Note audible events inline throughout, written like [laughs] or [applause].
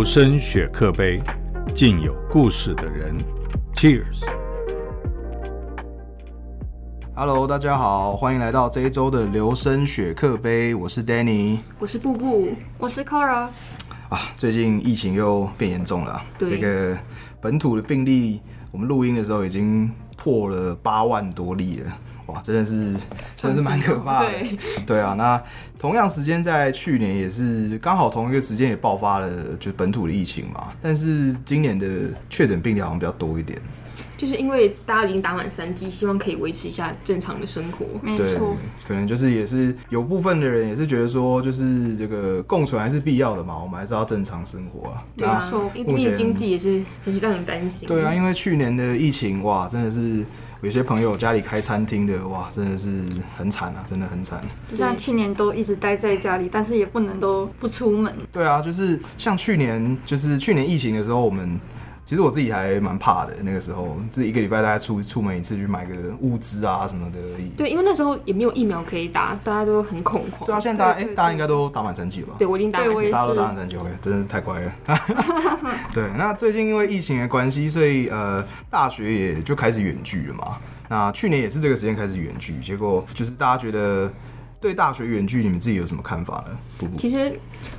留声雪克杯，敬有故事的人。Cheers！Hello，大家好，欢迎来到这一周的留声雪克杯，我是 Danny 我是布布，我是 Cora，啊。最近疫情又变严重了这个本土的病例，我们录音的时候已经破了八万多例了。哇，真的是，真的是蛮可怕的。对，对啊，那同样时间在去年也是刚好同一个时间也爆发了，就本土的疫情嘛。但是今年的确诊病例好像比较多一点。就是因为大家已经打满三剂，希望可以维持一下正常的生活。没对错，，可能就是也是有部分的人也是觉得说，就是这个共存还是必要的嘛，我们还是要正常生活啊。对啊没错，因为毕竟经济也是很让人担心。对啊，因为去年的疫情哇，真的是有些朋友家里开餐厅的哇，真的是很惨啊，真的很惨。就像去年都一直待在家里，但是也不能都不出门。对啊，就是像去年，就是去年疫情的时候，我们其实我自己还蛮怕的，那个时候这一个礼拜大家出出门一次去买个物资啊什么的而已。对，因为那时候也没有疫苗可以打，大家都很恐慌。对啊，现在大家哎、大家应该都打满三剂了吧？对我已经打完了对我也大家都打满三剂，OK，真的是太乖了。[laughs] 对，那最近因为疫情的关系，所以呃，大学也就开始远距了嘛。那去年也是这个时间开始远距，结果就是大家觉得对大学远距，你们自己有什么看法呢？其实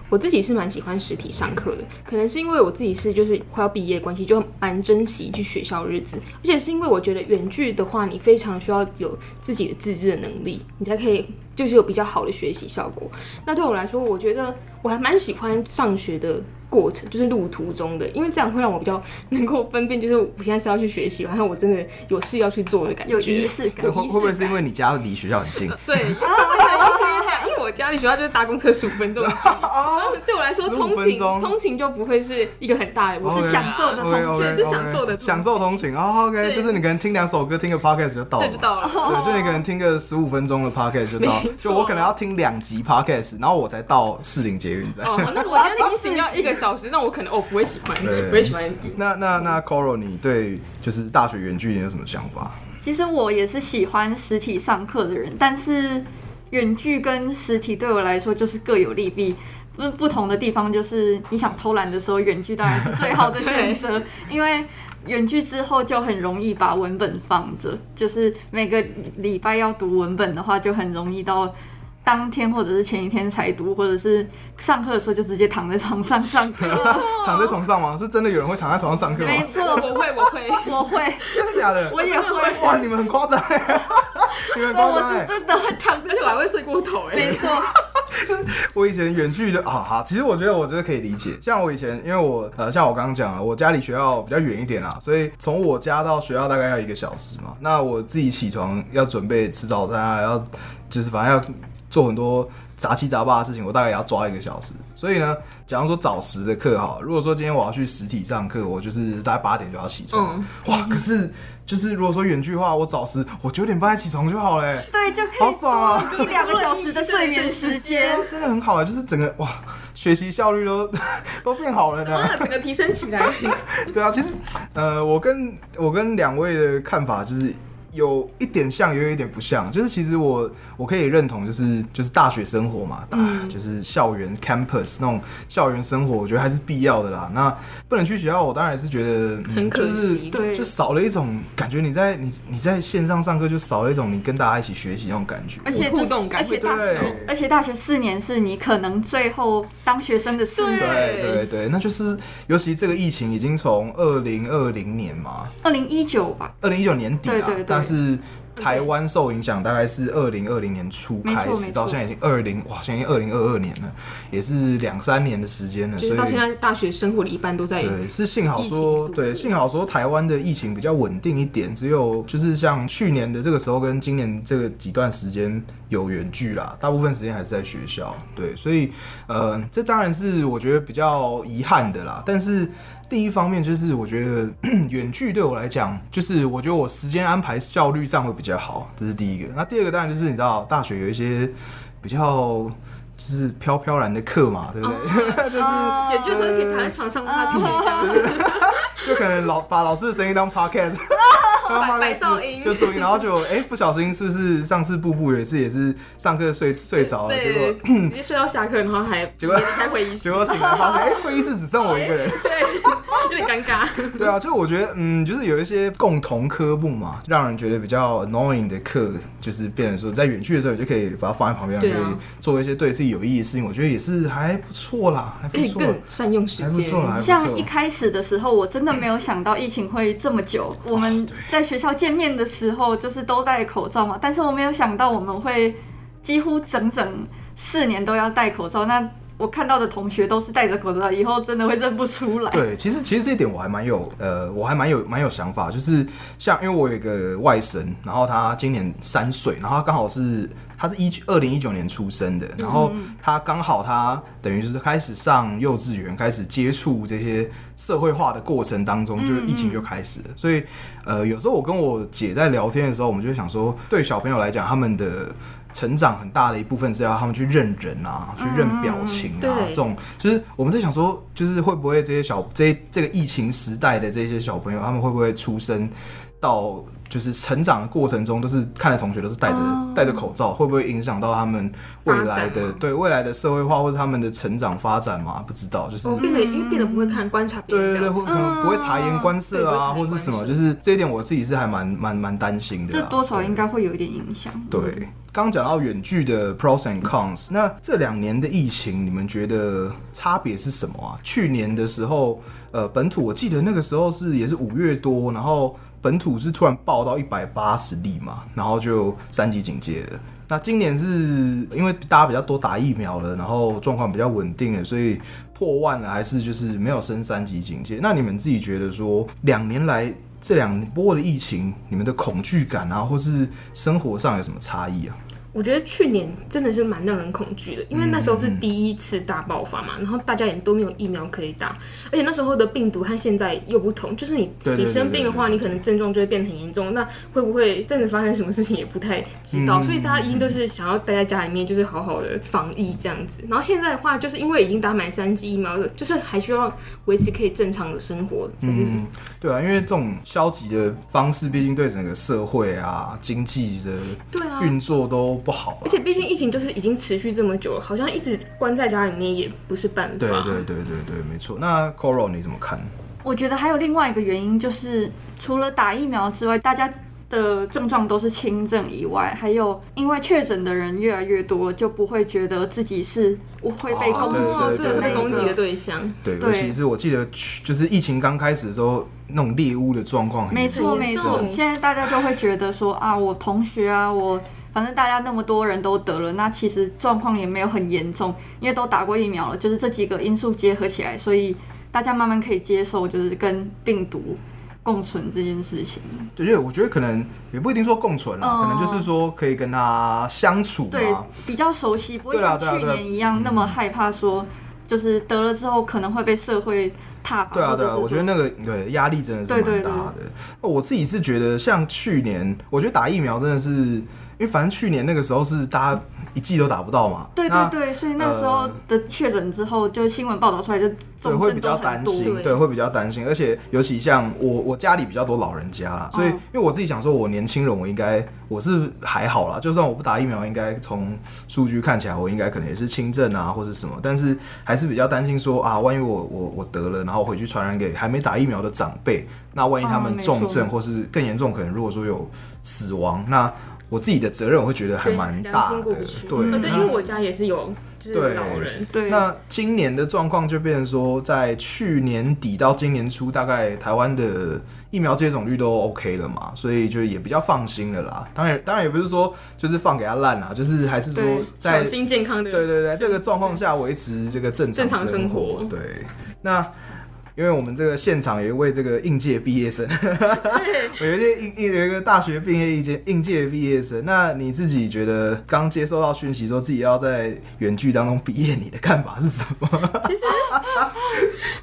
我自己是蛮喜欢实体上课的，可能是因为我自己是就是快要毕业的关系，就蛮珍惜去学校日子，而且是因为我觉得远距的话，你非常需要有自己的自制的能力，你才可以就是有比较好的学习效果。那对我来说，我觉得我还蛮喜欢上学的。过程就是路途中的，因为这样会让我比较 [laughs] 能够分辨，就是我现在是要去学习，然后我真的有事要去做的感觉，有仪式感会会不会是因为为你家离学校很近？对，因为这样，因为我家离学校就是搭公车十五分钟 [laughs] 然后对我来说通勤通勤就不会是一个很大的问题，哦是享受的通 OK，是享受的享受通勤。哦，OK，就是你可能听两首歌，听个 podcast 就到了。嘛，对就到了。对，就你可能听个十五分钟的 podcast 就到没，错。就我可能要听两集 podcast，然后我才到士林捷运站。哦，那我觉得通勤要一个小时，那我可能哦不会喜欢，对。不会喜欢。那那那 Coro，你对就是大学远距你有什么想法？其实我也是喜欢实体上课的人，但是远距跟实体对我来说就是各有利弊。不不同的地方就是，你想偷懒的时候，远距当然是最好的选择，因为远距之后就很容易把文本放着，就是每个礼拜要读文本的话，就很容易到当天或者是前一天才读，或者是上课的时候就直接躺在床上上课。[laughs] 躺在床上吗？是真的有人会躺在床上上课吗没？错，我会，我会。我会，真的假的？我也会，哇，你们很夸张，你们很夸我！是真的会躺着而且我还会睡过头哎、没错，[laughs] 我以前远距就啊，哈，其实我觉得我真的可以理解。像我以前，因为我呃，像我刚刚讲了，我家离学校比较远一点啦，所以从我家到学校大概要一个小时嘛。那我自己起床要准备吃早餐啊，要就是反正要做很多杂七杂八的事情，我大概也要抓一个小时。所以呢，假如说早十的课哈，如果说今天我要去实体上课，我就是大概八点就要起床。嗯哇，可是就是如果说远距的话，我早十，我九点半起床就好嘞、欸。对，就可以好爽啊多一两个小时的睡眠时间。[laughs] 真的很好啊，就是整个哇，学习效率都 [laughs] 都变好了呢。啊，整个提升起来。[laughs] 对啊，其实呃，我跟我跟两位的看法就是。有一点像，也有一点不像。就是其实我我可以认同，就是就是大学生活嘛，大、就是校园 campus 那种校园生活，我觉得还是必要的啦。那不能去学校，我当然是觉得、嗯、很可就是惜对就少了一种感觉。你在你你在线上上课，就少了一种你跟大家一起学习那种感觉。而且互动感而且大对学，而且大学四年是你可能最后当学生的四年。对对对，那就是尤其这个疫情已经从二零二零年嘛，二零一九吧，二零一九年底啊，对对对但是台湾受影响大概是二零二零年初开始，到现在已经二零哇，现在二零二二年了，也是两三年的时间了，所以就是到现在，大学生活的一半都在对，是幸好说，对，幸好说台湾的疫情比较稳定一点，只有就是像去年的这个时候跟今年这个几段时间有远距啦，大部分时间还是在学校，对，所以呃，这当然是我觉得比较遗憾的啦，但是。另一方面就是，我觉得 [clears throat] 远距对我来讲，就是我觉得我时间安排效率上会比较好，这是第一个。那第二个当然就是你知道，大学有一些比较就是飘飘然的课嘛，对不对？[laughs] 就是哦也就是说可以躺在床上让他听。[laughs] 就可能老把老师的声音当 podcast，白白刚刚开始噪音就录音，然后就哎、不小心是不是上次步步也是也是上课睡睡着了，结，果直接睡到下课，然后还 [laughs] 结果离开会议室结，果醒来发现哎、会议室只剩我一个人。对，有点尴尬。[laughs] 对啊，就我觉得嗯，就是有一些共同科目嘛，让人觉得比较 annoying 的课，就是变成说在远去的时候，你就可以把它放在旁边，可以做一些对自己有意义的事情。我觉得也是还不错啦，还不可以错，更善用时间。还不错啦，像一错。开始的时候，我真的没有想到疫情会这么久。我们在学校见面的时候，就是都戴口罩嘛，但是我没有想到我们会几乎整整四年都要戴口罩。那我看到的同学都是戴着口罩，以后真的会认不出来。对，其实其实这一点我还蛮有呃，我还蛮有蛮有想法，就是像因为我有一个外甥，然后他今年三岁，然后他刚好是他是一二零一九年出生的，然后他刚好他等于就是开始上幼稚园，开始接触这些社会化的过程当中，就是疫情就开始了，所以呃，有时候我跟我姐在聊天的时候，我们就想说，对小朋友来讲，他们的成长很大的一部分是要他们去认人啊，去认表情啊，对。这种就是我们在想说，就是会不会这些小这这个疫情时代的这些小朋友，他们会不会出生到就是成长的过程中，都是看的同学都是戴着哦戴着口罩，会不会影响到他们未来的吗对未来的社会化或者他们的成长发展嘛？不知道，就是。哦，变得因为变得不会看观察别对对对，可能不会察言观色啊，或是什么，就是这一点我自己是还蛮蛮蛮担心的。这多少对应该会有一点影响。对，刚讲到远距的 pros and cons，那这两年的疫情，你们觉得差别是什么啊？去年的时候，呃，本土我记得那个时候是也是五月多，然后本土是突然爆到一百八十例嘛，然后就三级警戒了。那今年是因为大家比较多打疫苗了，然后状况比较稳定了，所以破万了，还是就是没有升三级警戒？那你们自己觉得说，两年来这两波的疫情，你们的恐惧感啊，或是生活上有什么差异啊？我觉得去年真的是蛮让人恐惧的，因为那时候是第一次大爆发嘛，然后大家也都没有疫苗可以打，而且那时候的病毒和现在又不同，就是你你生病的话，你可能症状就会变得很严重，那会不会真的发生什么事情也不太知道，嗯所以大家一定都是想要待在家里面，就是好好的防疫这样子。然后现在的话，就是因为已经打满三剂疫苗了，就是还需要维持可以正常的生活，就是嗯，对啊，因为这种消极的方式，毕竟对整个社会啊、经济的对啊。运作都不好、啊。而且毕竟疫情就是已经持续这么久了，好像一直关在家里面也不是办法。对对对对对，没错。那 Coro 你怎么看？我觉得还有另外一个原因，就是除了打疫苗之外，大家的症状都是轻症以外，还有因为确诊的人越来越多，就不会觉得自己是会被攻击哦，对对对被攻击的的。对象。对，对尤其是我记得，就是疫情刚开始的时候，那种猎巫的状况很没错没错，现在大家就会觉得说啊，我同学啊，我反正大家那么多人都得了，那其实状况也没有很严重，因为都打过疫苗了，就是这几个因素结合起来，所以大家慢慢可以接受，就是跟病毒共存这件事情。对，因为我觉得可能也不一定说共存啦，哦可能就是说可以跟他相处对。，比较熟悉，不会像去年一样那么害怕说，就是得了之后可能会被社会踏伐。对啊，对啊，我觉得那个对压力真的是蛮大的。那我自己是觉得，像去年，我觉得打疫苗真的是，因为反正去年那个时候是大家一季都打不到嘛，对对对，所以那时候呃的确诊之后，就新闻报道出来就对，会比较。担心，对对，会比较担心，而且尤其像我，我家里比较多老人家，所以嗯因为我自己想说，我年轻人我应该我是还好啦，就算我不打疫苗，应该从数据看起来，我应该可能也是轻症啊，或是什么，但是还是比较担心说啊，万一我我我得了，然后回去传染给还没打疫苗的长辈，那万一他们重症或是更严重，可能如果说有死亡，那我自己的责任我会觉得还对蛮大的对，呃对，因为我家也是有就是对老人，对，那今年的状况就变成说，在去年底到今年初，大概台湾的疫苗接种率都 OK 了嘛，所以就也比较放心了啦。当然，当然也不是说就是放给他烂啦，就是还是说，在小心健康的，对对对这个状况下维持这个正常正常生活。活对，那。因为我们这个现场有一位这个应届毕业生，[laughs] 我有一些应应有一个大学毕业应届应届毕业生，那你自己觉得刚接收到讯息说自己要在远距当中毕业，你的看法是什么？[laughs] 其实，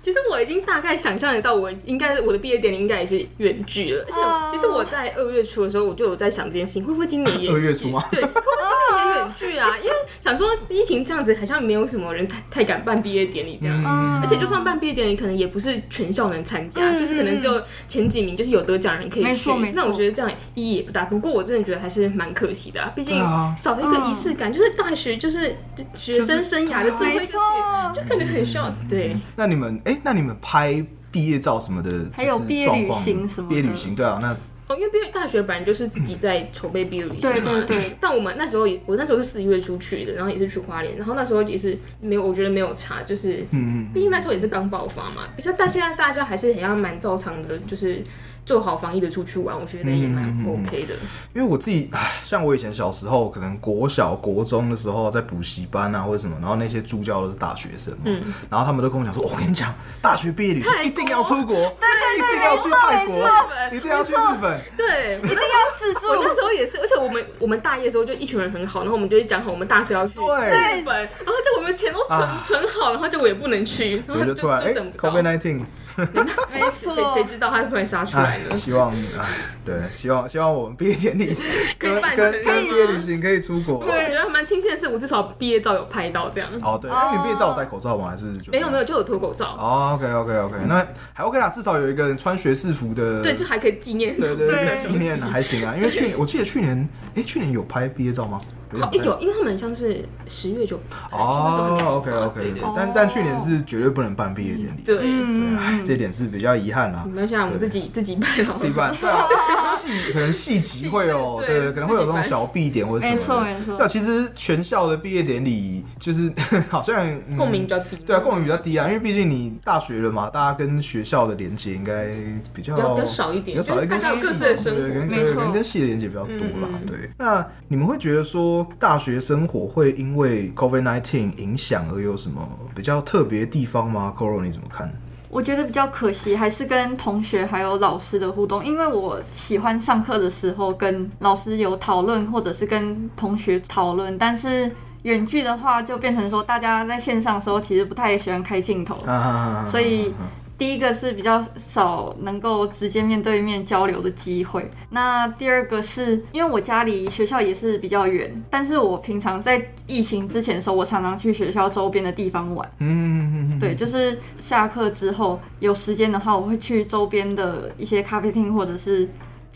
其实我已经大概想象得到，我应该我的毕业典礼应该也是远距了。而且，哦其实我在二月初的时候，我就有在想这件事情，会不会今年也二月初吗对，会不会今年也远距啊，因 [laughs] 为想说疫情这样子，好像没有什么人太太敢办毕业典礼这样。嗯而且就算办毕业典礼，可能也不是全校能参加，嗯就是可能只有前几名，就是有得奖人可以去。没错没错那我觉得这样意义也不大。不过我真的觉得还是蛮可惜的啊，毕竟少了一个仪式感，就是大学就是学生生涯的最后一个没错月，就可能很需要对。那你们哎、那你们拍毕业照什么的，还有就是毕业旅行什么的毕业旅行对啊，那哦，因为毕业大学本来就是自己在筹备毕业旅行嘛，对对对。[laughs] 但我们那时候也，我那时候是四月出去的，然后也是去花莲，然后那时候也是没有，我觉得没有差，就是，嗯嗯，毕竟那时候也是刚爆发嘛，像但现在大家还是很像蛮照常的，就是做好防疫的出去玩，我觉得也蛮 OK 的。因为我自己，唉像我以前小时候，可能国小、国中的时候在补习班啊或者什么，然后那些助教都是大学生嘛，然后他们都跟我讲说，我跟你讲，大学毕业旅行一定要出国，对一定要去泰国，一定要去日本，对，我那一定要自助。我那时候也是，而且我们我们大一的时候就一群人很好，然后我们就讲好我们大四要去日本，然后就我们钱都存啊。存好，然后就我也不能去，然后就突然哎就等不到，COVID。nineteen，没 [laughs] 谁错，谁知道他突然杀出来的，希望哎，对，希望希望我们毕业典礼可以跟跟办成跟毕业旅行可以出国。对我觉得蛮庆幸的是，我至少毕业照有拍到这样。哦，对，那，你毕业照有戴口罩吗？还是没有没有，就有脱口罩。哦，OK OK OK，那还 OK 啦，至少有一个人穿学士服的，对，这还可以纪念。对对对，对纪念还行啊。因为去年我记得去年，哎，去年有拍毕业照吗？好，哎有，因为他们像是十月就哦，OK OK，对对对但但去年是绝对不能办毕业典礼，对。对，哎，这点是比较遗憾啦。没关系啊，我们自己自己办。自己办，对啊，系 [laughs] 可能系集会哦，对对，可能会有这种小 B 点或者什么的。没错没错对啊，其实全校的毕业典礼就是 [laughs] 好像嗯共鸣比较低。对啊，共鸣比较低啊，因为毕竟你大学了嘛，大家跟学校的连接应该比较比较少一点比较少一跟大家有系各自的对，跟跟跟系的连接比较多啦。对，那你们会觉得说大学生活会因为 COVID nineteen 影响而有什么比较特别的地方吗 c o r o 你怎么看？我觉得比较可惜，还是跟同学还有老师的互动，因为我喜欢上课的时候跟老师有讨论，或者是跟同学讨论，但是远距的话就变成说，大家在线上的时候其实不太喜欢开镜头，啊，所以第一个是比较少能够直接面对面交流的机会。那第二个是因为我家离学校也是比较远，但是我平常在疫情之前的时候，我常常去学校周边的地方玩。嗯，对，就是下课之后有时间的话，我会去周边的一些咖啡厅，或者是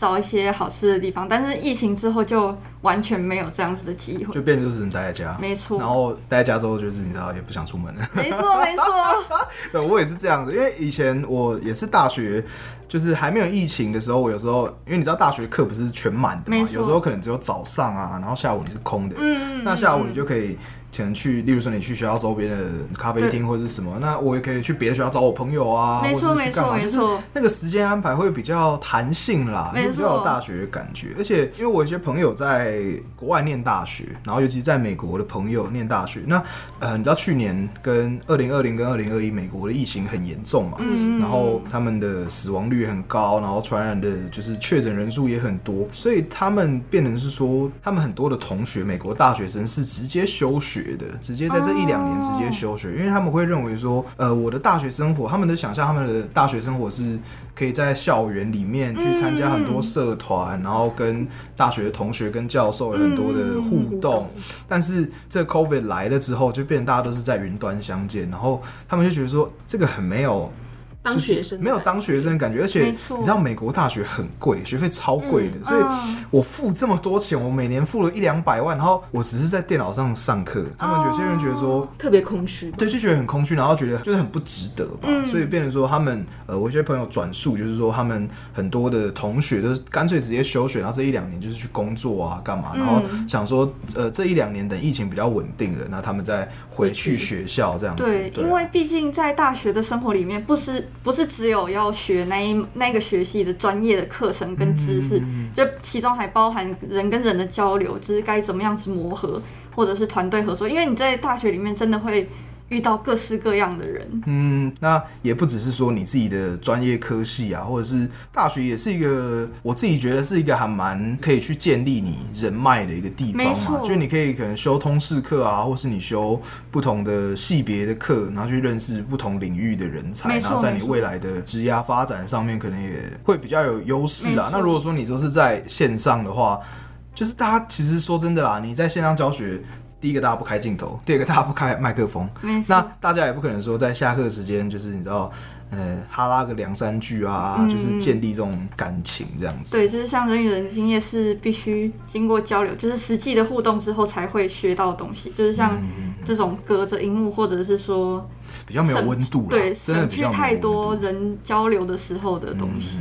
找一些好吃的地方。但是疫情之后就完全没有这样子的机会。就变得就只能待在家，没错然后待在家之后，就是你知道也不想出门了。没错，没错，[laughs] 对，我也是这样子，因为以前我也是大学，就是还没有疫情的时候，我有时候因为你知道大学课不是全满的嘛，有时候可能只有早上啊，然后下午你是空的，嗯那下午你就可以。可能去，例如说你去学校周边的咖啡厅或者是什么，那我也可以去别的学校找我朋友啊，没错或者是去干嘛，就是没错那个时间安排会比较弹性啦，比较有大学的感觉。而且因为我有一些朋友在国外念大学，然后尤其是在美国的朋友念大学，那呃，你知道去年跟二零二零跟二零二一美国的疫情很严重嘛，嗯。然后他们的死亡率很高，然后传染的就是确诊人数也很多，所以他们变成是说，他们很多的同学，美国大学生是直接休学的，直接在这一两年直接休学，因为他们会认为说，呃，我的大学生活，他们的想象，他们的大学生活是可以在校园里面去参加很多社团，然后跟大学的同学跟教授有很多的互动，但是这 COVID 来了之后，就变成大家都是在云端相见，然后他们就觉得说，这个很没有。当学生没有当学生的感觉，而且你知道美国大学很贵，学费超贵的，嗯。所以我付这么多钱，我每年付了一两百万，然后我只是在电脑上上课，他们有些人觉得说。特别空虚。对，就觉得很空虚，然后觉得就是很不值得吧，嗯。所以变成说他们呃，我一些朋友转述，就是说他们很多的同学都是干脆直接休学，然后这一两年就是去工作啊，干嘛，然后嗯想说呃这一两年等疫情比较稳定了，那他们再回去学校这样子。对，啊。因为毕竟在大学的生活里面，不是不是只有要学那一那个学习的专业的课程跟知识，就其中还包含人跟人的交流，就是该怎么样子磨合，或者是团队合作。因为你在大学里面真的会遇到各式各样的人，嗯，那也不只是说你自己的专业科系啊，或者是大学也是一个，我自己觉得是一个还蛮可以去建立你人脉的一个地方嘛。就是你可以可能修通识课啊，或是你修不同的系别的课，然后去认识不同领域的人才，然后在你未来的职涯发展上面可能也会比较有优势啊。那如果说你都是在线上的话，就是大家其实说真的啦，你在线上教学，第一个大家不开镜头，第二个大家不开麦克风，那大家也不可能说在下课时间就是你知道，呃，哈拉个两三句啊，嗯就是建立这种感情这样子。对，就是像人与人之间也是必须经过交流，就是实际的互动之后才会学到的东西。就是像嗯这种隔着荧幕，或者是说比较没有温度啦，对真的省去太多。人交流的时候的东西。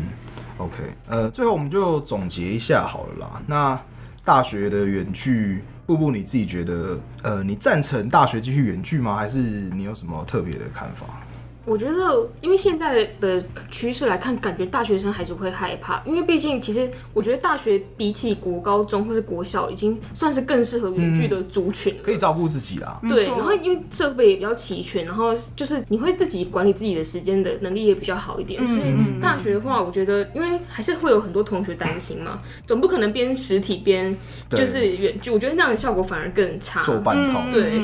OK，呃，最后我们就总结一下好了啦。那大学的远距，步步你自己觉得，呃，你赞成大学继续远距吗？还是你有什么特别的看法？我觉得，因为现在的趋势来看，感觉大学生还是会害怕，因为毕竟，其实我觉得大学比起国高中或是国小，已经算是更适合远距的族群了。可以照顾自己啦。对，然后因为设备也比较齐全，然后就是你会自己管理自己的时间的能力也比较好一点，嗯所以大学的话，我觉得因为还是会有很多同学担心嘛，总不可能边实体边就是远距，我觉得那样的效果反而更差。做半套，嗯对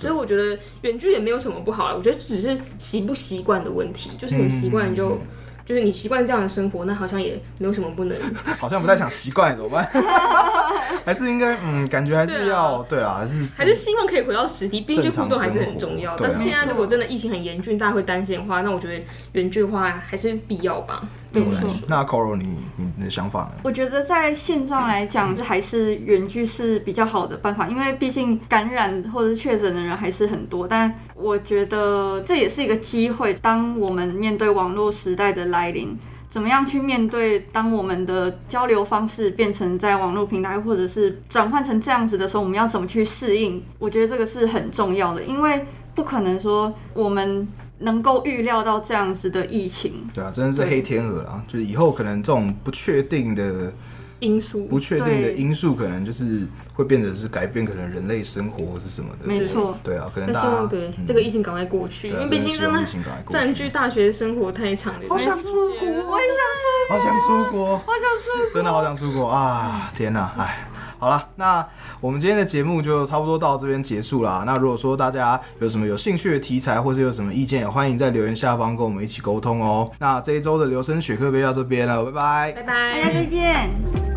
所以我觉得远距也没有什么不好啊，我觉得只是习不习惯的问题，就是你习惯就。就是你习惯这样的生活，那好像也没有什么不能。[laughs] 好像不太想习惯，怎么办？[laughs] 还是应该，嗯，感觉还是要，对啦，还是还是希望可以回到实体，毕竟就互动还是很重要。但是现在如果真的疫情很严峻，大家会担心的话，那我觉得远距的话还是必要吧。对我来说，那 Coro 你你的想法呢？我觉得在现状来讲，这还是远距是比较好的办法，因为毕竟感染或者是确诊的人还是很多。但我觉得这也是一个机会，当我们面对网络时代的来临，怎么样去面对？当我们的交流方式变成在网络平台，或者是转换成这样子的时候，我们要怎么去适应？我觉得这个是很重要的，因为不可能说我们能够预料到这样子的疫情。对啊，真的是黑天鹅啦，就是以后可能这种不确定的、因素不确定的因素，可能就是会变得是改变可能人类生活或是什么的。没错对啊，可能大家望对嗯这个疫情赶快过去，因为毕竟真的占据大学生活太长了。好想出国，我也想好想出国，想出国真的好想出国啊！天哪，哎。好了，那我们今天的节目就差不多到这边结束了。那如果说大家有什么有兴趣的题材，或是有什么意见，也欢迎在留言下方跟我们一起沟通哦。那这一周的留声雪克杯到这边了，拜拜拜拜大家。再见。